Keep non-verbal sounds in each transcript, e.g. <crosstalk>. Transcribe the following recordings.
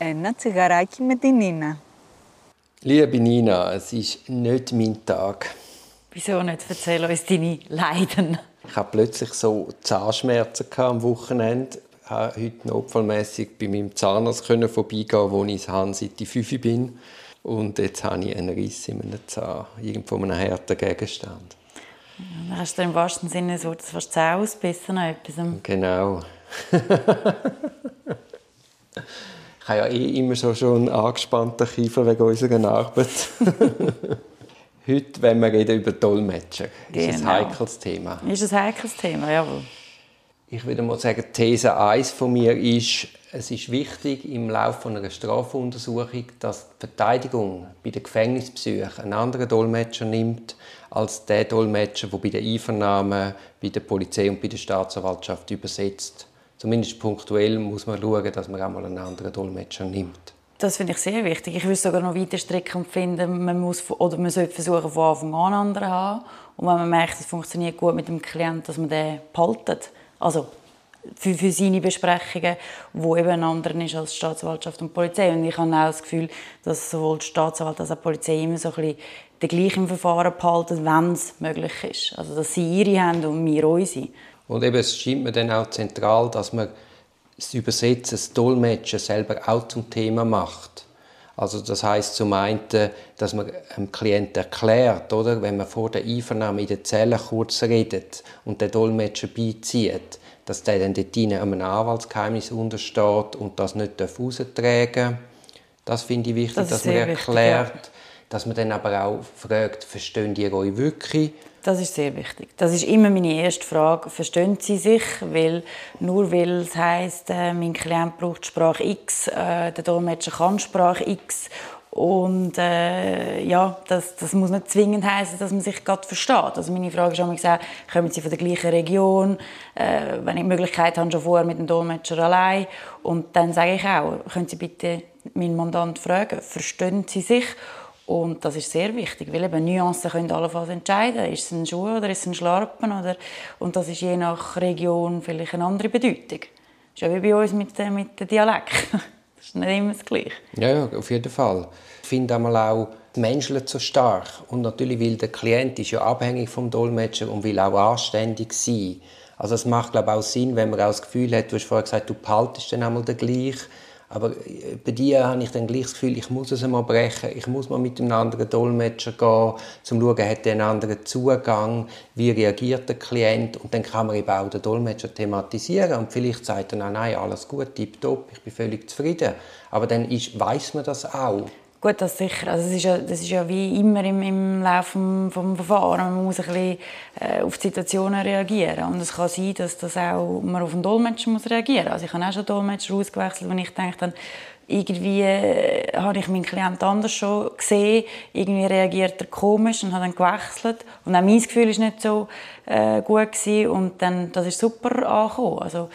Ένα τσιγαράκι με την Νίνα. Liebe Nina, es ist nicht mein Tag. Wieso nicht? Erzähl uns deine Leiden. Ich hatte plötzlich so Zahnschmerzen am Wochenende. Ich konnte heute notfallmässig bei meinem Zahnarzt vorbeigehen, wo ich seit die 5 bin. Und jetzt habe ich einen Riss in meinem Zahn, irgendwo einem harten Gegenstand. Dann hast du im wahrsten Sinne so das fast Zähne ausbissen etwas. Genau. <laughs> ich habe ja eh immer so schon einen angespannten Kiefer wegen unserer Arbeit. <laughs> Heute wenn wir reden über Dolmetscher. Genau. Ist ein heikles Thema. Ist ein heikles Thema, jawohl. Ich würde mal sagen, These 1 von mir ist, es ist wichtig im Laufe einer Strafuntersuchung, dass die Verteidigung bei der Gefängnisbesuch einen anderen Dolmetscher nimmt als der Dolmetscher, der bei der Einvernahme bei der Polizei und bei der Staatsanwaltschaft übersetzt. Zumindest punktuell muss man schauen, dass man auch mal einen anderen Dolmetscher nimmt. Das finde ich sehr wichtig. Ich würde sogar noch weiter strecken und finden, man muss oder man sollte versuchen, von Anfang an einen anderen zu haben. Und wenn man merkt, es funktioniert gut mit dem Klienten, dass man den behaltet. Also für, für seine Besprechungen, wo eben ein anderer ist als Staatsanwaltschaft und Polizei. Und ich habe auch das Gefühl, dass sowohl die Staatsanwalt als auch die Polizei immer so ein bisschen den gleichen Verfahren behalten, wenn es möglich ist. Also dass sie ihre haben und wir unsere. Und eben, es scheint mir dann auch zentral, dass man das Übersetzen, das Dolmetschen selber auch zum Thema macht. Also das heißt zum einen, dass man dem Klienten erklärt, oder, wenn man vor der Einvernahme in der Zelle kurz redet und der Dolmetscher beizieht, dass der dann dort einem Anwaltsgeheimnis untersteht und das nicht raustragen darf. Das finde ich wichtig, das dass man erklärt, wichtig, ja. dass man dann aber auch fragt, verstehen die euch wirklich? Das ist sehr wichtig. Das ist immer meine erste Frage. Verstehen Sie sich? Weil, nur weil es heisst, äh, mein Klient braucht Sprache X, äh, der Dolmetscher kann Sprache X und äh, ja, das, das muss nicht zwingend heißen, dass man sich gerade versteht. Also meine Frage ist auch gesagt, kommen Sie von der gleichen Region? Äh, wenn ich die Möglichkeit habe, schon vorher mit dem Dolmetscher allein. Und dann sage ich auch, können Sie bitte meinen Mandant fragen, verstehen Sie sich? Und das ist sehr wichtig, weil eben Nuancen können allenfalls entscheiden. Ist es ein Schuh oder ist es ein Schlarpen? Oder, und das ist je nach Region vielleicht eine andere Bedeutung. Das ist ja wie bei uns mit, mit dem Dialekt. <laughs> Das ist nicht immer das Gleiche. Ja, ja auf jeden Fall. Ich finde auch die Menschen so stark. Und natürlich, weil der Klient ist ja abhängig vom Dolmetscher und will auch anständig sein. Also es macht glaube ich, auch Sinn, wenn man auch das Gefühl hat, du hast vorher gesagt, du behaltest dann einmal den gleich. Aber äh, bei dir habe ich dann gleich das Gefühl, ich muss es einmal brechen, ich muss mal mit einem anderen Dolmetscher gehen, um zu schauen, hat er einen anderen Zugang, wie reagiert der Klient und dann kann man eben auch den Dolmetscher thematisieren und vielleicht sagt er, nein, nein, alles gut, tipptopp, ich bin völlig zufrieden. Aber dann weiß man das auch. Gut, das sicher. Also das, ist ja, das ist ja wie immer im, im Laufe des Verfahrens. Man muss ein bisschen äh, auf die Situationen reagieren. Und es kann sein, dass das auch, man auf den Dolmetscher muss reagieren muss. Also ich habe auch schon Dolmetscher ausgewechselt, wenn ich denke, dann, irgendwie äh, habe ich meinen Klienten anders schon gesehen. Irgendwie reagiert er komisch und hat dann gewechselt. Und auch mein Gefühl war nicht so äh, gut gewesen. Und dann, das ist super angekommen. Also,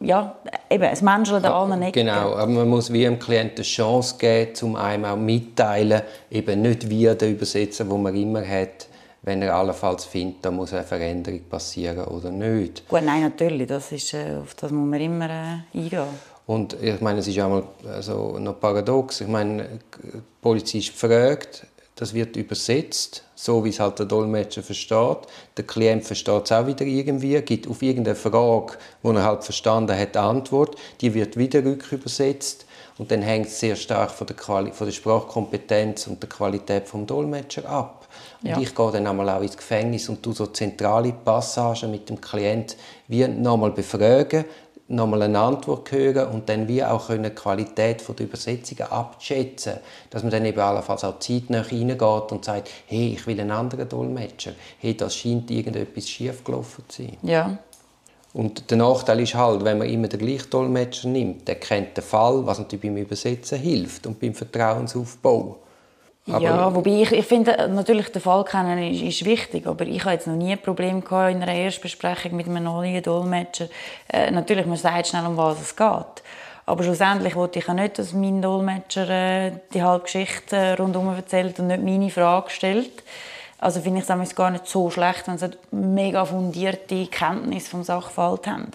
ja, eben, es menschelt an allen Ecken. Genau, aber man muss wie dem Klienten eine Chance geben, um einem auch mitteilen, eben nicht wie der Übersetzer, wo man immer hat, wenn er allenfalls findet, da muss eine Veränderung passieren oder nicht. Gut, nein, natürlich, das ist, äh, auf das muss man immer äh, eingehen. Und ich meine, es ist auch mal also noch paradox. Ich meine, die Polizist fragt, das wird übersetzt, so wie es halt der Dolmetscher versteht. Der Klient versteht es auch wieder irgendwie, gibt auf irgendeine Frage, die er halt verstanden hat, eine Antwort. Die wird wieder rückübersetzt. Und dann hängt es sehr stark von der, Quali von der Sprachkompetenz und der Qualität des Dolmetschers ab. Und ja. ich gehe dann einmal auch ins Gefängnis und tu so zentrale Passagen mit dem Klient wie nochmal befragen, nochmal eine Antwort hören und dann wie auch können die Qualität der Übersetzungen abschätzen dass man dann eben allenfalls auch zeitnah reingeht und sagt, hey, ich will einen anderen Dolmetscher, hey, das scheint irgendetwas schiefgelaufen zu sein. Ja. Und der Nachteil ist halt, wenn man immer den gleichen Dolmetscher nimmt, der kennt den Fall, was natürlich beim Übersetzen hilft und beim Vertrauensaufbau. Aber ja, wobei ich, ich finde, natürlich den Fall kennen ist, ist wichtig, aber ich habe jetzt noch nie ein Problem gehabt in einer Erstbesprechung mit einem neuen Dolmetscher. Äh, natürlich, man sagt schnell, um was es geht. Aber schlussendlich wollte ich ja nicht, dass mein Dolmetscher äh, die halbe Geschichte äh, rundherum erzählt und nicht meine Frage stellt. Also finde ich es gar nicht so schlecht, wenn sie mega fundierte Kenntnis vom Sachverhalt haben.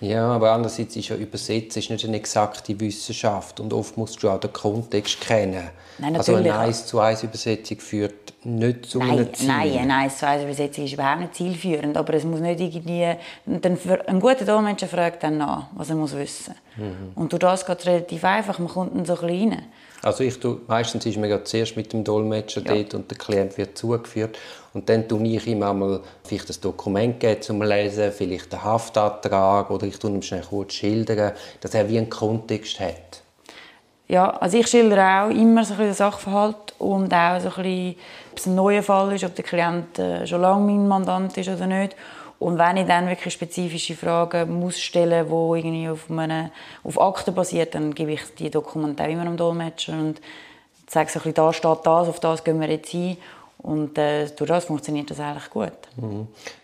Ja, aber andererseits ist ja Übersetzen ist nicht eine exakte Wissenschaft und oft musst du auch den Kontext kennen. Nein, also eine natürlich. 1 zu 1 Übersetzung führt nicht zu Nein, einem Ziel. nein, eine 1 zu 1 Übersetzung ist überhaupt nicht zielführend, aber es muss nicht irgendwie... Ein guter Dolmetscher fragt dann nach, was er muss wissen muss. Und durch das geht es relativ einfach, man kommt dann so ein bisschen rein. Also ich tu, meistens ist man ja zuerst mit dem Dolmetscher Ja. dort und der Klient wird zugeführt und dann tue ich ihm einmal vielleicht ein Dokument geben zum Lesen, vielleicht einen Haftantrag oder ich tue ihm schnell kurz schildern, dass er wie einen Kontext hat. Ja, also ich schildere auch immer so ein bisschen den Sachverhalt und auch so ein bisschen, ob es ein neuer Fall ist, ob der Klient äh, schon lange mein Mandant ist oder nicht. Und wenn ich dann wirklich spezifische Fragen muss stellen muss, die irgendwie auf, einem, auf Akten basiert, dann gebe ich die Dokumente auch immer dem Dolmetscher und sage so ein bisschen, da steht das, auf das gehen wir jetzt ein. Und äh, durch das funktioniert das eigentlich gut.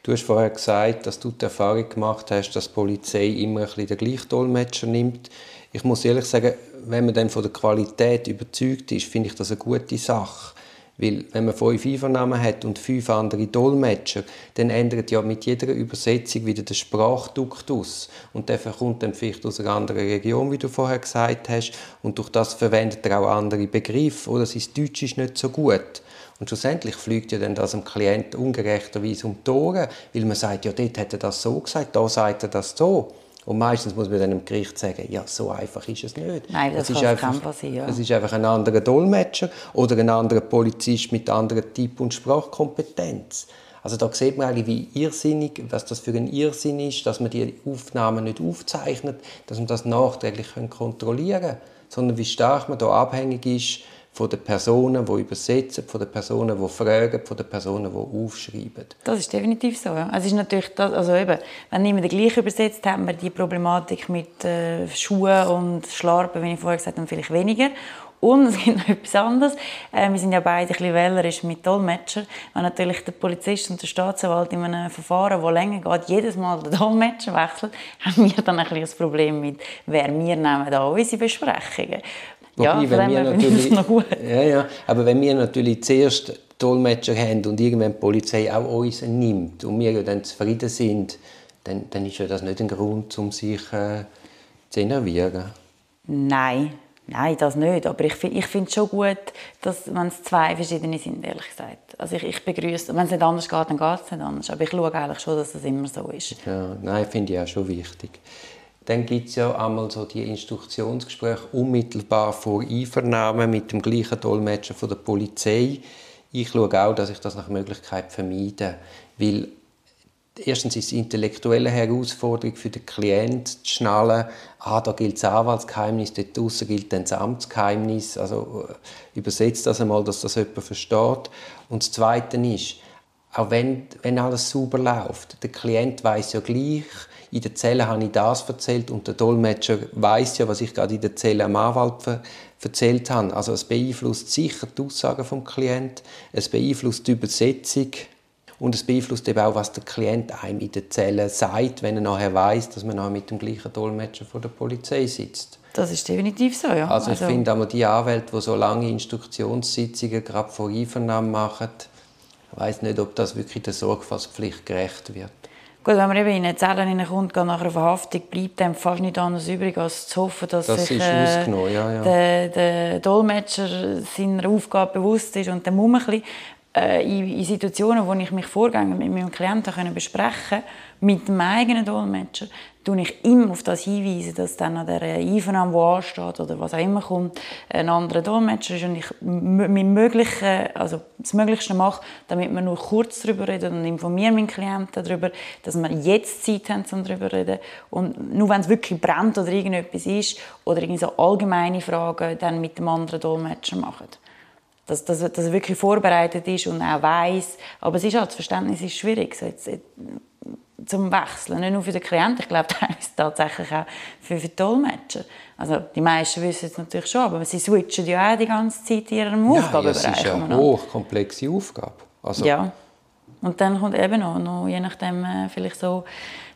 Du hast vorher gesagt, dass du die Erfahrung gemacht hast, dass die Polizei immer ein bisschen den gleichen Dolmetscher nimmt. Ich muss ehrlich sagen, wenn man dann von der Qualität überzeugt ist, finde ich das eine gute Sache. Weil wenn man fünf Einvernahmen hat und fünf andere Dolmetscher, dann ändert ja mit jeder Übersetzung wieder der Sprachduktus. Und der kommt dann vielleicht aus einer anderen Region, wie du vorher gesagt hast. Und durch das verwendet er auch andere Begriffe. Oder sein Deutsch ist nicht so gut. Und schlussendlich fliegt ja dann das dem Klient ungerechterweise um die Ohren, weil man sagt, ja, dort hat er das so gesagt, da sagt er das so. Und meistens muss man dann im Gericht sagen, ja, so einfach ist es nicht. Nein, das es ist einfach, passieren. Es ist einfach ein anderer Dolmetscher oder ein anderer Polizist mit anderer Typ- und Sprachkompetenz. Also da sieht man eigentlich, wie irrsinnig, was das für ein Irrsinn ist, dass man die Aufnahmen nicht aufzeichnet, dass man das nachträglich kontrollieren kann, sondern wie stark man da abhängig ist von den Personen, die übersetzen, von den Personen, die fragen, von den Personen, die aufschreiben. Das ist definitiv so. Ja. Es ist natürlich das, also eben, wenn niemand den gleichen übersetzt, haben wir die Problematik mit äh, Schuhen und Schlarpen, wie ich vorher gesagt habe, vielleicht weniger. Und es gibt noch <laughs> etwas anderes. Äh, wir sind ja beide ein bisschen wählerisch mit Dolmetscher. Wenn natürlich der Polizist und der Staatsanwalt in einem Verfahren, das länger geht, jedes Mal den Dolmetscher wechselt, <laughs> haben wir dann ein bisschen das Problem mit, wer wir nehmen da unsere Besprechungen. Ja, Wobei, von wenn wir natürlich, <laughs> ja, ja, aber wenn wir natürlich zuerst Dolmetscher haben und irgendwann die Polizei auch uns nimmt und wir ja dann zufrieden sind, dann, dann ist ja das nicht ein Grund, um sich äh, zu enervieren. Nein, nein, das nicht. Aber ich, ich finde es schon gut, dass, wenn es zwei verschiedene sind, ehrlich gesagt. Also ich, ich begrüße, wenn es nicht anders geht, dann geht es nicht anders. Aber ich schaue eigentlich schon, dass das immer so ist. Ja, nein, finde ich auch schon wichtig. Dann gibt es ja einmal so die Instruktionsgespräche unmittelbar vor Einvernahmen mit dem gleichen Dolmetscher von der Polizei. Ich schaue auch, dass ich das nach Möglichkeit vermeide, weil erstens ist es eine intellektuelle Herausforderung für den Klienten zu schnallen, ah, da gilt das Anwaltsgeheimnis, dort draussen gilt dann das Amtsgeheimnis. Also äh, übersetzt das einmal, dass das jemand versteht. Und das Zweite ist, auch wenn, wenn alles sauber läuft, der Klient weiß ja gleich, in der Zelle habe ich das erzählt und der Dolmetscher weiß ja, was ich gerade in der Zelle am Anwalt ver erzählt habe. Also es beeinflusst sicher die Aussagen vom Klient, es beeinflusst die Übersetzung und es beeinflusst eben auch, was der Klient einem in der Zelle sagt, wenn er nachher weiß, dass man nachher mit dem gleichen Dolmetscher vor der Polizei sitzt. Das ist definitiv so, ja. Also ich finde auch die Anwälte, die so lange Instruktionssitzungen gerade vor Einvernahmen machen, weiß nicht, ob das wirklich der Sorgfaltspflicht gerecht wird. Gut, wenn man eben in eine Zelle hineinkommt, geht nach einer Verhaftung, bleibt einem fast nicht anders übrig, als zu hoffen, dass Das sich äh, ja, ja. Der, der Dolmetscher seiner Aufgabe bewusst ist. Und dann muss man ein bisschen, äh, in, in Situationen, wo ich mich vorgängig mit meinem Klienten können besprechen mit dem eigenen Dolmetscher, tue ich immer auf das hinweisen, dass dann an der Einvernahme, die ansteht oder was auch immer kommt, ein anderer Dolmetscher ist und ich mein Mögliche, also das Möglichste mache, damit wir nur kurz darüber reden und informiere meinen Klienten darüber, dass wir jetzt Zeit haben, um darüber zu reden. Und nur wenn es wirklich brennt oder irgendetwas ist oder irgendwie so allgemeine Fragen dann mit dem anderen Dolmetscher machen. Dass, dass, dass er wirklich vorbereitet ist und auch weiß. Aber es ist halt, das Verständnis ist schwierig. So jetzt, jetzt, zum Wechseln. Nicht nur für den Klienten, ich glaube <laughs> teilweise tatsächlich auch für, für die Dolmetscher. Also die meisten wissen es natürlich schon, aber sie switchen ja auch die ganze Zeit in ihrem Ja, Aufgabenbereich. es ist eine hochkomplexe Aufgabe. Also, Ja. Und dann kommt eben noch, noch je nachdem äh, vielleicht so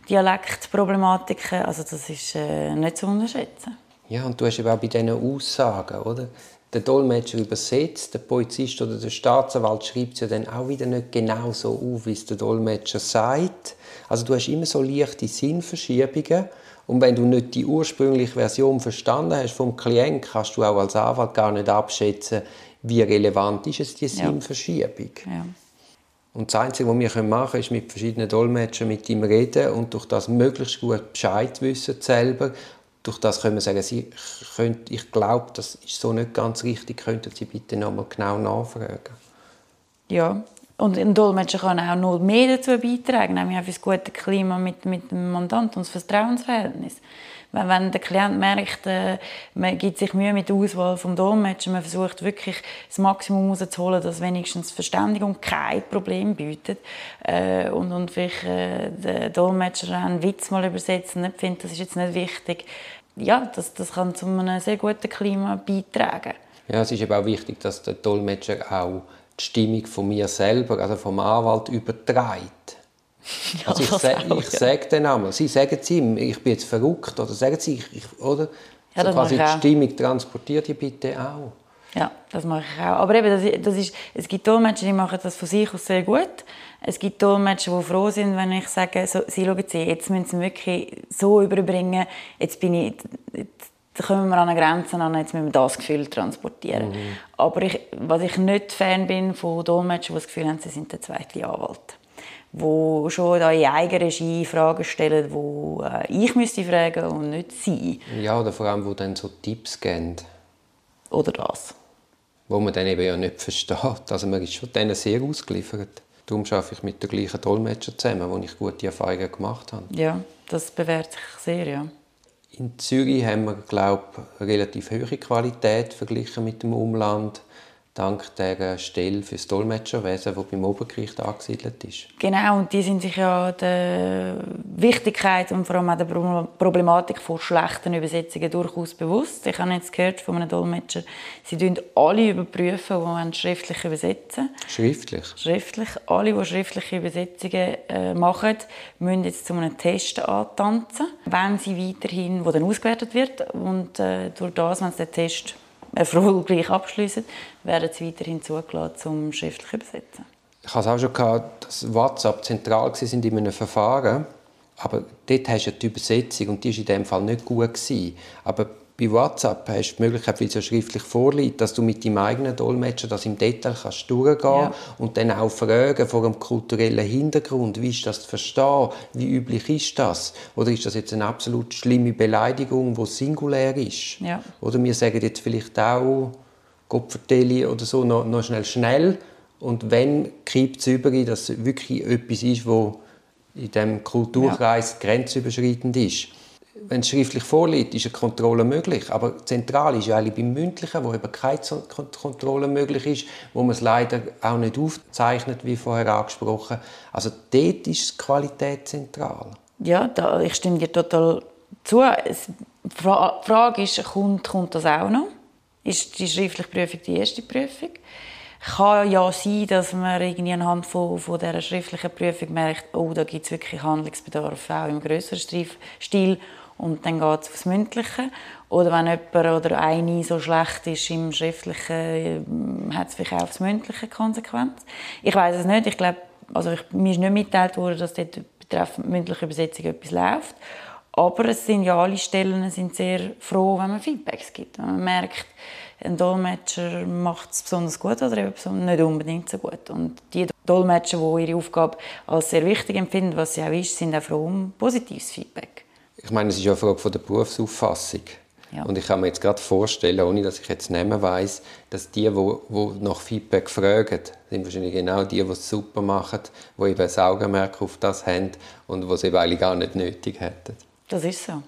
Dialektproblematiken. Also das ist äh, nicht zu unterschätzen. Ja, und du hast eben auch bei diesen Aussagen, oder? Der Dolmetscher übersetzt, der Polizist oder der Staatsanwalt schreibt es ja dann auch wieder nicht genau so auf, wie es der Dolmetscher sagt. Also du hast immer so leichte Sinnverschiebungen und wenn du nicht die ursprüngliche Version verstanden hast vom Klient, kannst du auch als Anwalt gar nicht abschätzen, wie relevant ist es die Sinnverschiebung. Ja. Und das Einzige, was wir machen können, ist mit verschiedenen Dolmetschern mit ihm reden und durch das möglichst gut Bescheid wissen selber durch das können wir sagen, Sie könnt, ich glaube, das ist so nicht ganz richtig, könnten Sie bitte noch mal genau nachfragen. Ja, und ein Dolmetscher kann auch noch mehr dazu beitragen, nämlich auch für das gute Klima mit, mit dem Mandanten und das Vertrauensverhältnis. Wenn, wenn der Klient merkt, äh, man gibt sich Mühe mit der Auswahl des Dolmetschers, man versucht wirklich das Maximum herauszuholen, dass wenigstens Verständigung kein Problem bietet äh, und, und vielleicht äh, der Dolmetscher einen Witz mal übersetzt und nicht findet, das ist jetzt nicht wichtig, ja, das, das kann zu einem sehr guten Klima beitragen. Ja, es ist eben auch wichtig, dass der Dolmetscher auch die Stimmung von mir selber, also vom Anwalt, überträgt. <laughs> Ja, also ich, sa ich sage den einmal, Sie sagen ihm, ich bin jetzt verrückt, oder sagen Sie, ich, ich oder? Ja, so quasi die Stimmung transportiert ihr bitte auch. Ja, das mache ich auch. Aber eben, das, das ist, es gibt Dolmetscher, die machen das von sich aus sehr gut. Es gibt Dolmetscher, die froh sind, wenn ich sage, so, sie schauen Sie, jetzt müssen Sie wirklich so überbringen, jetzt bin ich, jetzt kommen wir an eine Grenze an, jetzt müssen wir das Gefühl transportieren. Mhm. Aber ich, was ich nicht Fan bin von Dolmetschern, die das Gefühl haben, sie sind der zweite Anwalt wo schon da in eigener Regie Fragen stellen, wo äh, ich müsste fragen und nicht sie. Ja, oder vor allem, wo dann so Tipps geben. Oder das. Wo man dann eben ja nicht versteht. Also man ist schon denen sehr ausgeliefert. Darum arbeite ich mit den gleichen Dolmetschern zusammen, wo ich gute Erfahrungen gemacht habe. Ja, das bewährt sich sehr, ja. In Zürich haben wir, glaube ich, relativ hohe Qualität verglichen mit dem Umland dank der Stelle für das Dolmetscherwesen, die beim Obergericht angesiedelt ist. Genau, und die sind sich ja der Wichtigkeit und vor allem auch der Problematik von schlechten Übersetzungen durchaus bewusst. Ich habe jetzt gehört von einem Dolmetscher, sie überprüfen alle überprüfen, die schriftlich übersetzen. Schriftlich? Schriftlich. Alle, die schriftliche Übersetzungen äh, machen, müssen jetzt zu einem Test antanzen, wenn sie weiterhin, wo dann ausgewertet wird und äh, durch das, wenn sie den Test erfolgreich abschließen, werden sie weiterhin zugelassen, zum schriftlich übersetzen. Ich hatte es auch schon gehabt, dass WhatsApp zentral war in einem Verfahren. Aber dort hast du die Übersetzung und die war in dem Fall nicht gut. Aber bei WhatsApp hast du die Möglichkeit, weil es ja schriftlich vorliegt, dass du mit deinem eigenen Dolmetscher das im Detail kannst durchgehen ja. und dann auch fragen vor einem kulturellen Hintergrund, wie ist das zu verstehen, wie üblich ist das? Oder ist das jetzt eine absolut schlimme Beleidigung, die singulär ist? Ja. Oder wir sagen jetzt vielleicht auch, Gott vertelle oder so, noch, noch schnell schnell und wenn kippt es über, dass es wirklich etwas ist, wo in diesem Kulturkreis ja. grenzüberschreitend ist wenn es schriftlich vorliegt, ist eine Kontrolle möglich. Aber zentral ist ja eigentlich beim Mündlichen, wo eben keine Kontrolle möglich ist, wo man es leider auch nicht aufzeichnet, wie vorher angesprochen. Also dort ist die Qualität zentral. Ja, da, ich stimme dir total zu. Die Frage ist, kommt, kommt das auch noch? Ist die schriftliche Prüfung die erste Prüfung? kann ja sein, dass man irgendwie anhand von, von dieser schriftlichen Prüfung merkt, oh, da gibt es wirklich Handlungsbedarf, auch im größeren Stil und dann geht es aufs Mündliche. Oder wenn jemand oder eine so schlecht ist im Schriftlichen, hat es vielleicht auch aufs Mündliche Konsequenz. Ich weiß es nicht. Ich glaube, also ich, mir ist nicht mitgeteilt worden, dass dort betreffend mündliche Übersetzung etwas läuft. Aber es sind ja alle Stellen sind sehr froh, wenn man Feedbacks gibt. Wenn man merkt, ein Dolmetscher macht es besonders gut oder eben nicht unbedingt so gut. Und die Dolmetscher, die ihre Aufgabe als sehr wichtig empfinden, was sie auch ist, sind auch froh um positives Feedback ich meine, es ist ja eine Frage von der Berufsauffassung. Ja. Und ich kann mir jetzt gerade vorstellen, ohne dass ich jetzt Namen weiß, dass die, die, nach Feedback fragen, sind wahrscheinlich genau die, die es super machen, die eben ein Augenmerk auf das haben und die es eben eigentlich gar nicht nötig hätten. Das ist so.